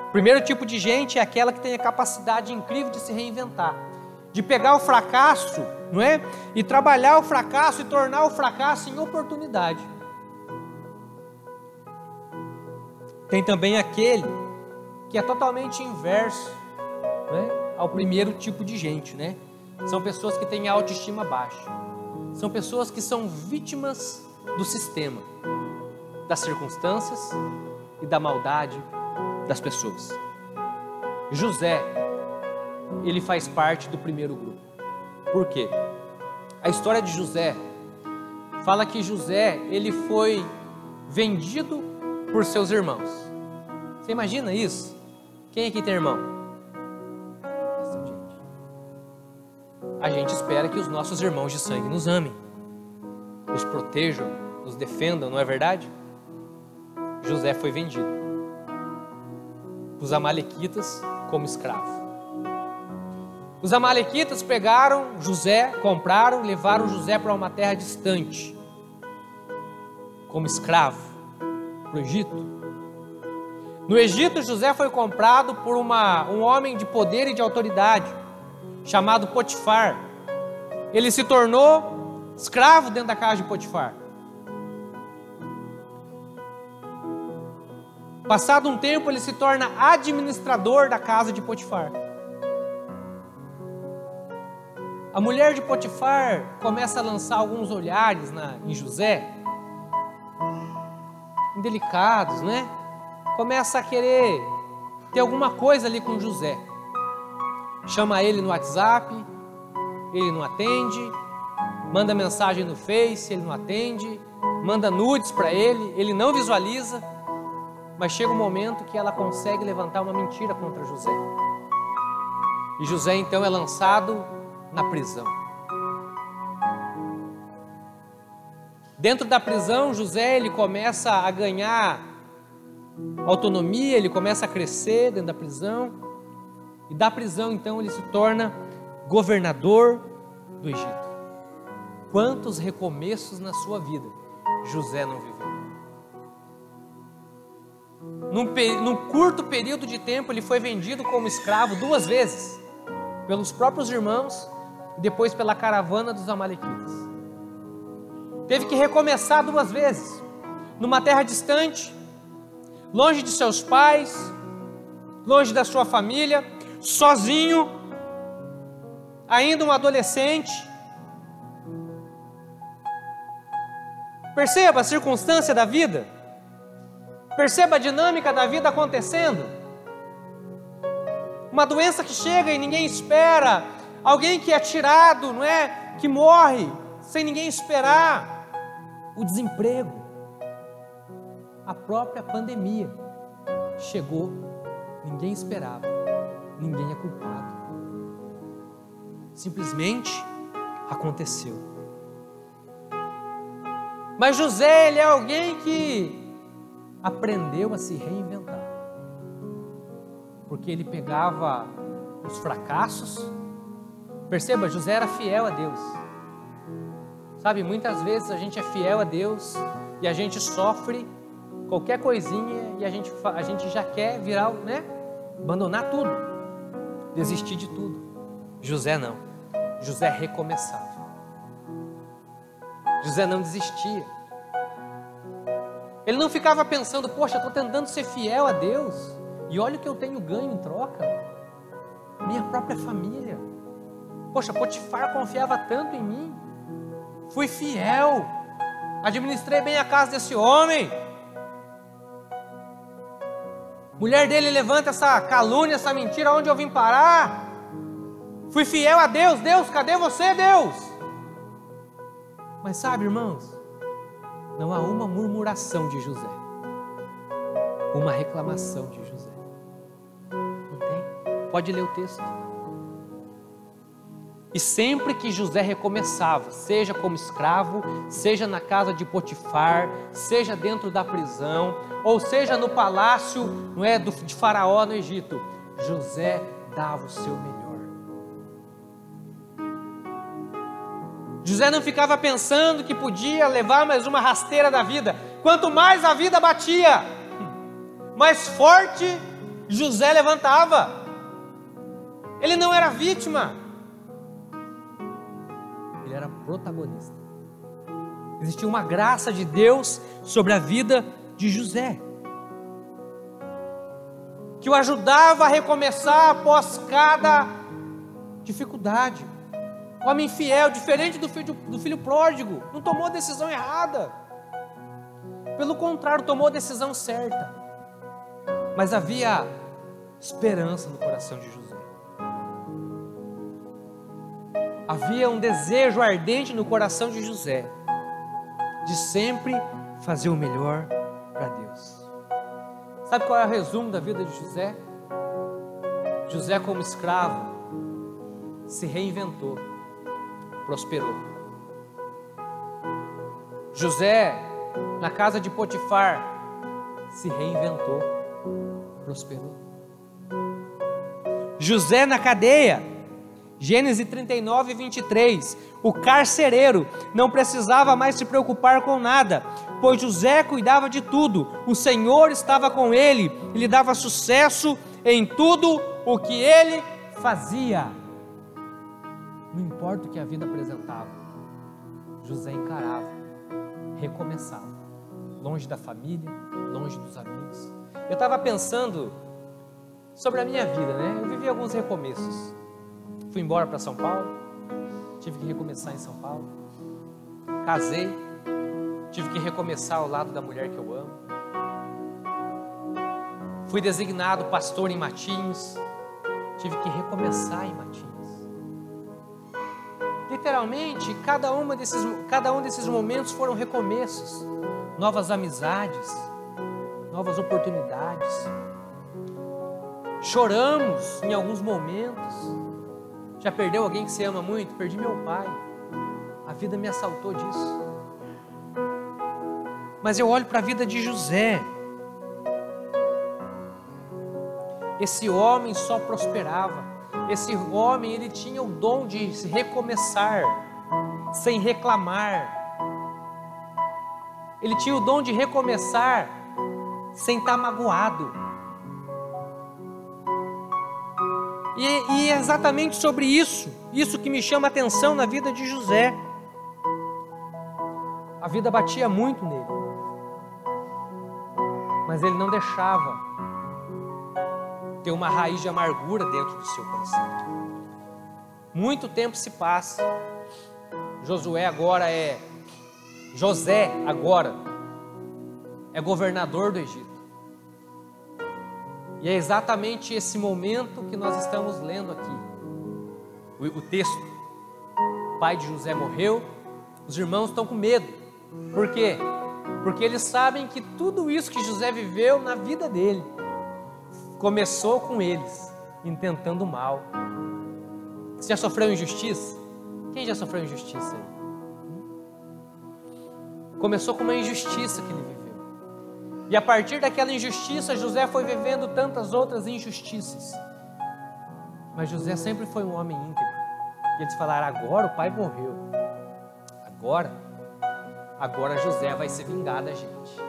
O primeiro tipo de gente é aquela que tem a capacidade incrível de se reinventar, de pegar o fracasso, não é, e trabalhar o fracasso e tornar o fracasso em oportunidade. Tem também aquele que é totalmente inverso né, ao primeiro tipo de gente, né? São pessoas que têm autoestima baixa são pessoas que são vítimas do sistema, das circunstâncias e da maldade das pessoas. José, ele faz parte do primeiro grupo. Por quê? A história de José fala que José, ele foi vendido por seus irmãos. Você imagina isso? Quem aqui tem irmão? a gente espera que os nossos irmãos de sangue nos amem, nos protejam, nos defendam, não é verdade? José foi vendido. Os amalequitas como escravo. Os amalequitas pegaram José, compraram, levaram José para uma terra distante, como escravo, para o Egito. No Egito, José foi comprado por uma, um homem de poder e de autoridade chamado Potifar. Ele se tornou escravo dentro da casa de Potifar. Passado um tempo, ele se torna administrador da casa de Potifar. A mulher de Potifar começa a lançar alguns olhares na, em José, indelicados, né? Começa a querer ter alguma coisa ali com José. Chama ele no WhatsApp, ele não atende. Manda mensagem no Face, ele não atende. Manda nudes para ele, ele não visualiza. Mas chega um momento que ela consegue levantar uma mentira contra José. E José então é lançado na prisão. Dentro da prisão, José ele começa a ganhar autonomia, ele começa a crescer dentro da prisão. E da prisão, então, ele se torna governador do Egito. Quantos recomeços na sua vida José não viveu? Num, num, curto período de tempo, ele foi vendido como escravo duas vezes, pelos próprios irmãos e depois pela caravana dos Amalequitas. Teve que recomeçar duas vezes, numa terra distante, longe de seus pais, longe da sua família, sozinho, ainda um adolescente. Perceba a circunstância da vida, perceba a dinâmica da vida acontecendo. Uma doença que chega e ninguém espera, alguém que é tirado, não é? Que morre sem ninguém esperar. O desemprego, a própria pandemia chegou, ninguém esperava ninguém é culpado. Simplesmente aconteceu. Mas José, ele é alguém que aprendeu a se reinventar. Porque ele pegava os fracassos. Perceba, José era fiel a Deus. Sabe, muitas vezes a gente é fiel a Deus e a gente sofre qualquer coisinha e a gente, a gente já quer virar, né? Abandonar tudo desistir de tudo. José não. José recomeçava. José não desistia. Ele não ficava pensando, poxa, estou tentando ser fiel a Deus e olha o que eu tenho ganho em troca. minha própria família. Poxa, Potifar confiava tanto em mim. Fui fiel. Administrei bem a casa desse homem. Mulher dele levanta essa calúnia, essa mentira, onde eu vim parar? Fui fiel a Deus. Deus, cadê você, Deus? Mas sabe, irmãos, não há uma murmuração de José, uma reclamação de José. Não tem? Pode ler o texto. E sempre que José recomeçava, seja como escravo, seja na casa de Potifar, seja dentro da prisão, ou seja no palácio não é, de Faraó no Egito, José dava o seu melhor. José não ficava pensando que podia levar mais uma rasteira da vida. Quanto mais a vida batia, mais forte José levantava. Ele não era vítima, protagonista. Existia uma graça de Deus sobre a vida de José, que o ajudava a recomeçar após cada dificuldade homem fiel, diferente do filho, do filho pródigo, não tomou decisão errada. Pelo contrário, tomou a decisão certa. Mas havia esperança no coração de José. Havia um desejo ardente no coração de José de sempre fazer o melhor para Deus. Sabe qual é o resumo da vida de José? José, como escravo, se reinventou prosperou. José, na casa de Potifar, se reinventou, prosperou. José na cadeia, Gênesis 39, 23. O carcereiro não precisava mais se preocupar com nada, pois José cuidava de tudo. O Senhor estava com ele e lhe dava sucesso em tudo o que ele fazia. Não importa o que a vida apresentava, José encarava, recomeçava, longe da família, longe dos amigos. Eu estava pensando sobre a minha vida, né? Eu vivi alguns recomeços. Fui embora para São Paulo, tive que recomeçar em São Paulo. Casei, tive que recomeçar ao lado da mulher que eu amo. Fui designado pastor em Matinhos, tive que recomeçar em Matinhos. Literalmente, cada, uma desses, cada um desses momentos foram recomeços, novas amizades, novas oportunidades. Choramos em alguns momentos. Já perdeu alguém que você ama muito? Perdi meu pai. A vida me assaltou disso. Mas eu olho para a vida de José. Esse homem só prosperava esse homem, ele tinha o dom de recomeçar sem reclamar. Ele tinha o dom de recomeçar sem estar magoado. E, e é exatamente sobre isso, isso que me chama a atenção na vida de José. A vida batia muito nele, mas ele não deixava ter uma raiz de amargura dentro do seu coração. Muito tempo se passa. Josué agora é José agora é governador do Egito. E é exatamente esse momento que nós estamos lendo aqui. O, o texto. O pai de José morreu, os irmãos estão com medo. Por quê? Porque eles sabem que tudo isso que José viveu na vida dele começou com eles intentando mal. Você já sofreu injustiça? Quem já sofreu injustiça? Começou com uma injustiça que ele viveu. E a partir daquela injustiça, José foi vivendo tantas outras injustiças. Mas José sempre foi um homem íntegro. E eles falaram: agora o pai morreu. Agora, agora José vai se vingar da gente.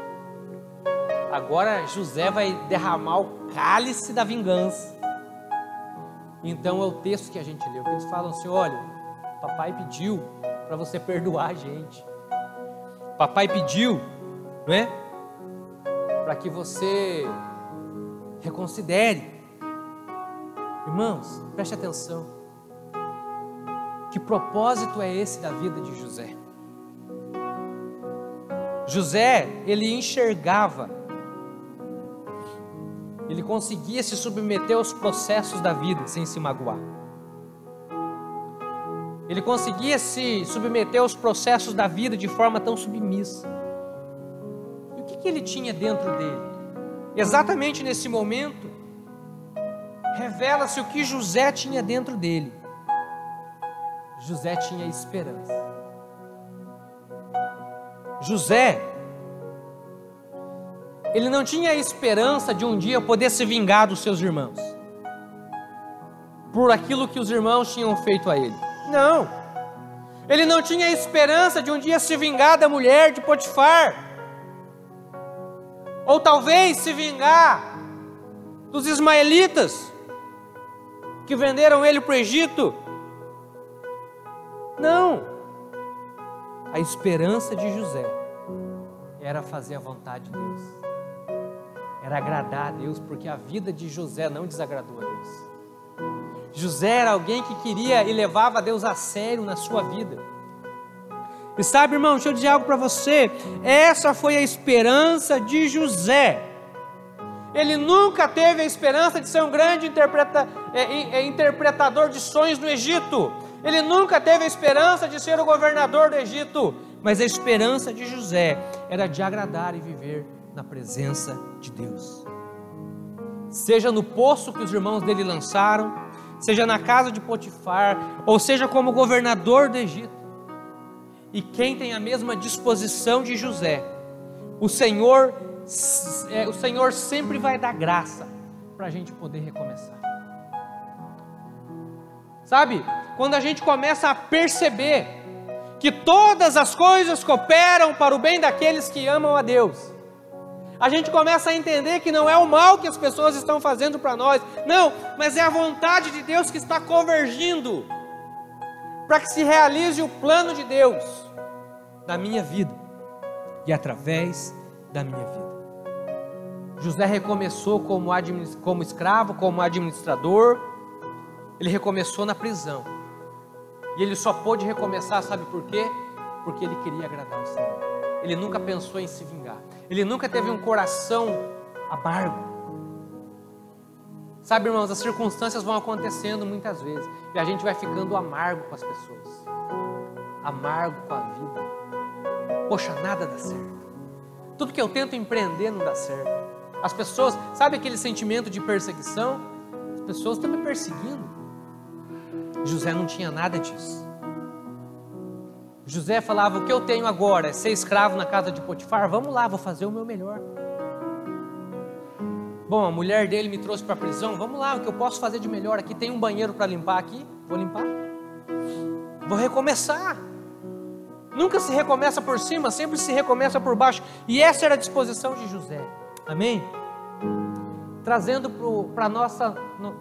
Agora José vai derramar o cálice da vingança. Então é o texto que a gente leu, eles falam assim: olha, papai pediu para você perdoar a gente. Papai pediu, não é? Para que você reconsidere. Irmãos, preste atenção. Que propósito é esse da vida de José? José, ele enxergava, ele conseguia se submeter aos processos da vida sem se magoar. Ele conseguia se submeter aos processos da vida de forma tão submissa. Que, que ele tinha dentro dele? Exatamente nesse momento, revela-se o que José tinha dentro dele. José tinha esperança. José, ele não tinha a esperança de um dia poder se vingar dos seus irmãos, por aquilo que os irmãos tinham feito a ele. Não. Ele não tinha esperança de um dia se vingar da mulher de Potifar. Ou talvez se vingar dos ismaelitas que venderam ele para o Egito. Não. A esperança de José era fazer a vontade de Deus. Era agradar a Deus, porque a vida de José não desagradou a Deus. José era alguém que queria e levava Deus a sério na sua vida. E sabe, irmão, deixa eu dizer algo para você. Essa foi a esperança de José. Ele nunca teve a esperança de ser um grande interpreta, é, é, interpretador de sonhos no Egito. Ele nunca teve a esperança de ser o governador do Egito. Mas a esperança de José era de agradar e viver na presença de Deus. Seja no poço que os irmãos dele lançaram, seja na casa de Potifar, ou seja como governador do Egito. E quem tem a mesma disposição de José, o Senhor, é, o Senhor sempre vai dar graça para a gente poder recomeçar. Sabe, quando a gente começa a perceber que todas as coisas cooperam para o bem daqueles que amam a Deus, a gente começa a entender que não é o mal que as pessoas estão fazendo para nós, não, mas é a vontade de Deus que está convergindo para que se realize o plano de Deus na minha vida e através da minha vida. José recomeçou como, como escravo, como administrador, ele recomeçou na prisão. E ele só pôde recomeçar, sabe por quê? Porque ele queria agradar o Senhor. Ele nunca pensou em se vingar. Ele nunca teve um coração amargo. Sabe, irmãos, as circunstâncias vão acontecendo muitas vezes e a gente vai ficando amargo com as pessoas, amargo com a vida. Poxa, nada dá certo. Tudo que eu tento empreender não dá certo. As pessoas, sabe aquele sentimento de perseguição? As pessoas estão me perseguindo. José não tinha nada disso. José falava: O que eu tenho agora é ser escravo na casa de Potifar? Vamos lá, vou fazer o meu melhor. Bom, a mulher dele me trouxe para a prisão. Vamos lá, o que eu posso fazer de melhor aqui? Tem um banheiro para limpar aqui? Vou limpar. Vou recomeçar. Nunca se recomeça por cima, sempre se recomeça por baixo. E essa era a disposição de José. Amém? Trazendo para a nossa,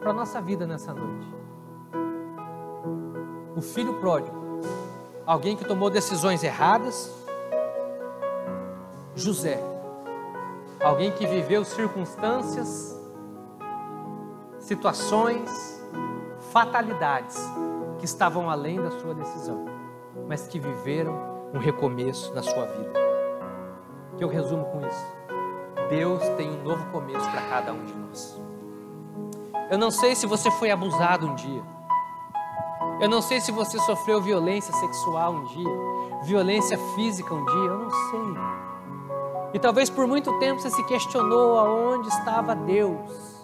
nossa vida nessa noite. O filho pródigo alguém que tomou decisões erradas. José, alguém que viveu circunstâncias, situações, fatalidades que estavam além da sua decisão, mas que viveram um recomeço na sua vida. Que eu resumo com isso. Deus tem um novo começo para cada um de nós. Eu não sei se você foi abusado um dia. Eu não sei se você sofreu violência sexual um dia, violência física um dia, eu não sei. E talvez por muito tempo você se questionou aonde estava Deus.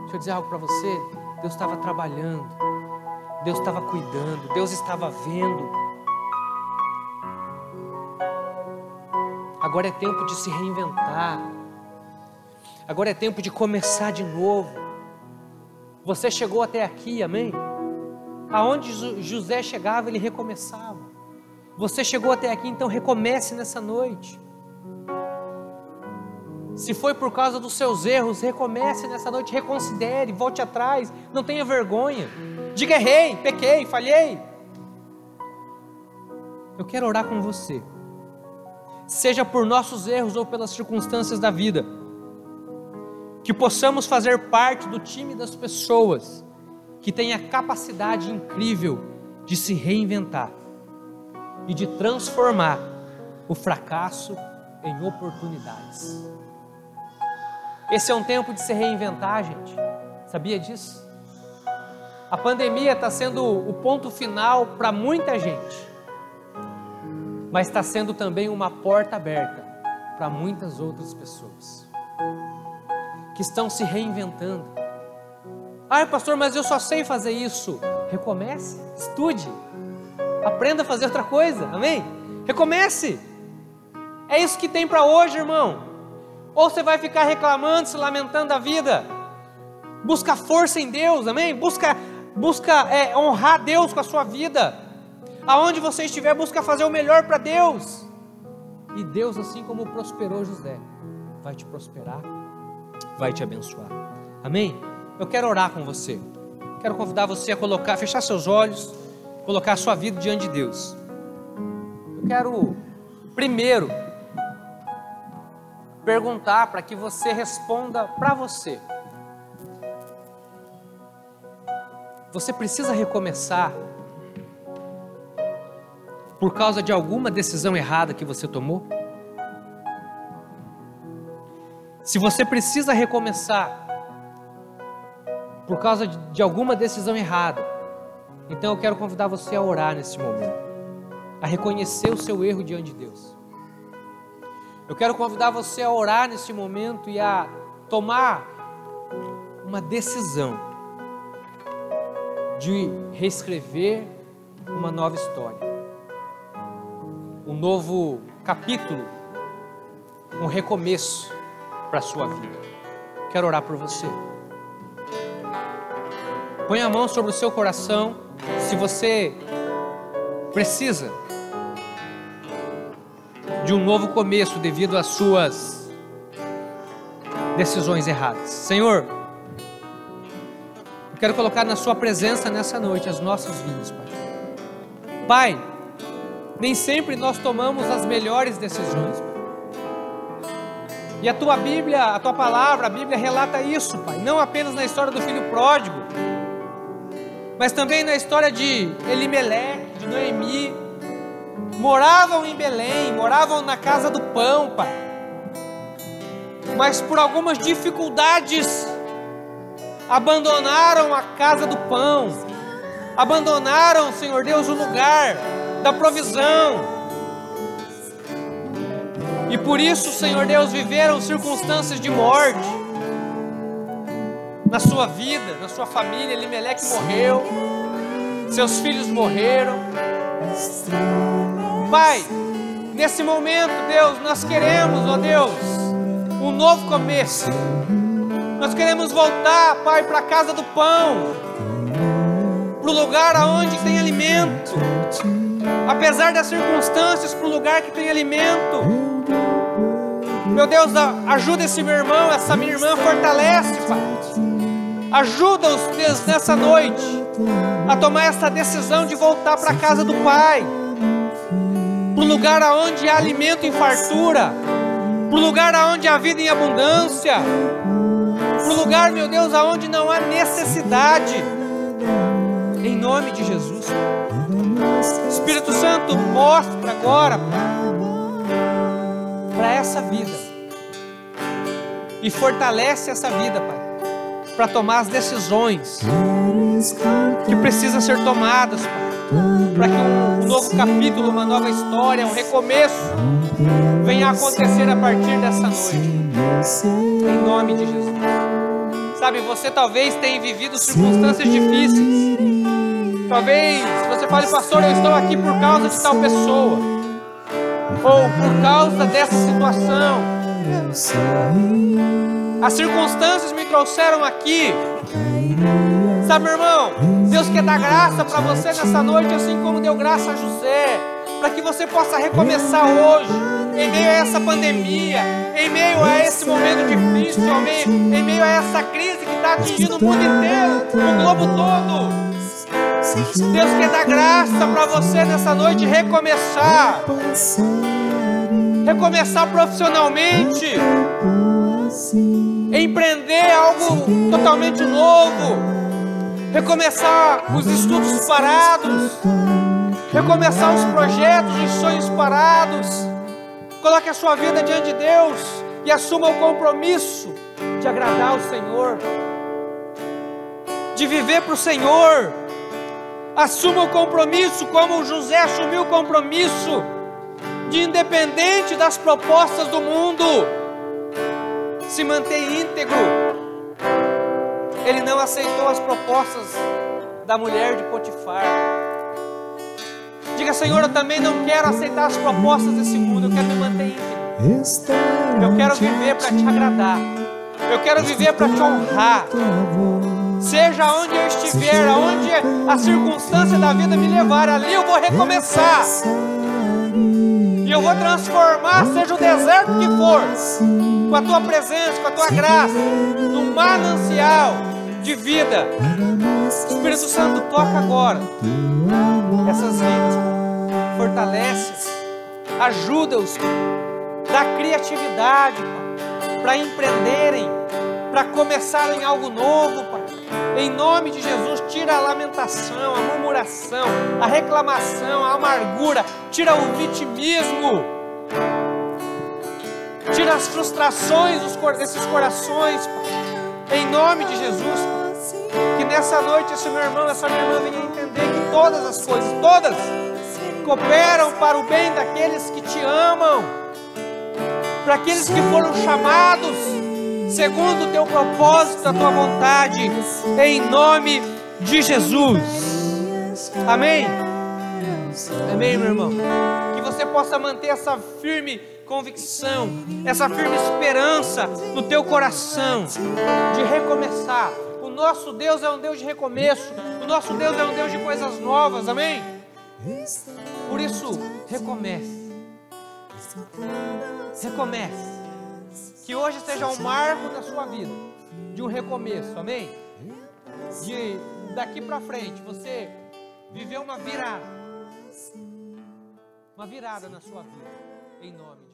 Deixa eu dizer algo para você: Deus estava trabalhando, Deus estava cuidando, Deus estava vendo. Agora é tempo de se reinventar, agora é tempo de começar de novo. Você chegou até aqui, amém? Aonde José chegava, ele recomeçava. Você chegou até aqui, então recomece nessa noite. Se foi por causa dos seus erros, recomece nessa noite, reconsidere, volte atrás, não tenha vergonha. Diga errei, pequei, falhei. Eu quero orar com você. Seja por nossos erros ou pelas circunstâncias da vida. que possamos fazer parte do time das pessoas que têm a capacidade incrível de se reinventar e de transformar o fracasso em oportunidades. Esse é um tempo de se reinventar, gente. Sabia disso? A pandemia está sendo o ponto final para muita gente, mas está sendo também uma porta aberta para muitas outras pessoas que estão se reinventando. Ai, pastor, mas eu só sei fazer isso. Recomece, estude, aprenda a fazer outra coisa, amém? Recomece. É isso que tem para hoje, irmão. Ou você vai ficar reclamando, se lamentando da vida. Busca força em Deus, amém? Busca, busca é, honrar Deus com a sua vida. Aonde você estiver, busca fazer o melhor para Deus. E Deus, assim como prosperou José, vai te prosperar, vai te abençoar. Amém? Eu quero orar com você. Quero convidar você a colocar, fechar seus olhos, colocar a sua vida diante de Deus. Eu quero primeiro perguntar para que você responda para você. Você precisa recomeçar por causa de alguma decisão errada que você tomou? Se você precisa recomeçar por causa de alguma decisão errada, então eu quero convidar você a orar nesse momento, a reconhecer o seu erro diante de Deus. Eu quero convidar você a orar nesse momento e a tomar uma decisão de reescrever uma nova história, um novo capítulo, um recomeço para a sua vida. Quero orar por você. Põe a mão sobre o seu coração se você precisa de um novo começo devido às suas decisões erradas. Senhor, eu quero colocar na Sua presença nessa noite as nossas vidas, Pai. Pai, nem sempre nós tomamos as melhores decisões. Pai. E a Tua Bíblia, a Tua palavra, a Bíblia relata isso, Pai. Não apenas na história do filho pródigo, mas também na história de Elimelech, de Noemi, moravam em Belém, moravam na casa do pão, Pai. Mas por algumas dificuldades, abandonaram a casa do pão, abandonaram, Senhor Deus, o lugar da provisão. E por isso, Senhor Deus, viveram circunstâncias de morte na sua vida, na sua família. Elimelec morreu, seus filhos morreram. Pai, nesse momento, Deus, nós queremos, ó Deus, um novo começo. Nós queremos voltar, Pai, para a casa do pão, para o lugar aonde tem alimento. Apesar das circunstâncias, para o lugar que tem alimento. Meu Deus, ajuda esse meu irmão, essa minha irmã, fortalece, Pai. Ajuda-os, Deus, nessa noite a tomar essa decisão de voltar para a casa do Pai para o lugar aonde há alimento em fartura, para o lugar aonde há vida em abundância, para o lugar, meu Deus, aonde não há necessidade. Em nome de Jesus. Espírito Santo, mostra agora para essa vida e fortalece essa vida, Pai, para tomar as decisões que precisam ser tomadas, para que um novo capítulo, uma nova história, um recomeço venha a acontecer a partir dessa noite. Em nome de Jesus. Sabe, você talvez tenha vivido circunstâncias difíceis. Talvez você fale, pastor, eu estou aqui por causa de tal pessoa. Ou por causa dessa situação. As circunstâncias me trouxeram aqui. Sabe, meu irmão, Deus quer dar graça para você nessa noite, assim como deu graça a José, para que você possa recomeçar hoje, em meio a essa pandemia, em meio a esse momento difícil, em meio a essa crise que está atingindo o mundo inteiro, o globo todo. Deus quer dar graça para você nessa noite recomeçar. Recomeçar profissionalmente. Empreender totalmente novo, recomeçar os estudos parados, recomeçar os projetos, os sonhos parados. Coloque a sua vida diante de Deus e assuma o compromisso de agradar o Senhor, de viver para o Senhor. Assuma o compromisso, como José assumiu o compromisso, de independente das propostas do mundo, se manter íntegro. Ele não aceitou as propostas da mulher de Potifar. Diga, Senhor, eu também não quero aceitar as propostas desse mundo, eu quero me manter íntegro. Eu quero viver para te agradar. Eu quero viver para te honrar. Seja onde eu estiver, aonde a circunstância da vida me levar, ali eu vou recomeçar. E eu vou transformar, seja o deserto que for, com a tua presença, com a tua graça, num manancial de vida. Espírito Santo, toca agora essas vidas, fortalece, ajuda-os, dá criatividade para empreenderem, para começarem algo novo, Pai. Em nome de Jesus, tira a lamentação, a murmuração, a reclamação, a amargura, tira o vitimismo, tira as frustrações desses corações. Em nome de Jesus, que nessa noite esse meu irmão, essa minha irmã venha entender que todas as coisas, todas, cooperam para o bem daqueles que te amam, para aqueles que foram chamados segundo o teu propósito, a tua vontade, em nome de Jesus. Amém? Amém, meu irmão? Que você possa manter essa firme convicção, essa firme esperança no teu coração de recomeçar. O nosso Deus é um Deus de recomeço, o nosso Deus é um Deus de coisas novas, amém? Por isso, recomece. Recomece. Que hoje seja um marco da sua vida, de um recomeço, amém? De daqui para frente você viver uma virada, uma virada na sua vida, em nome?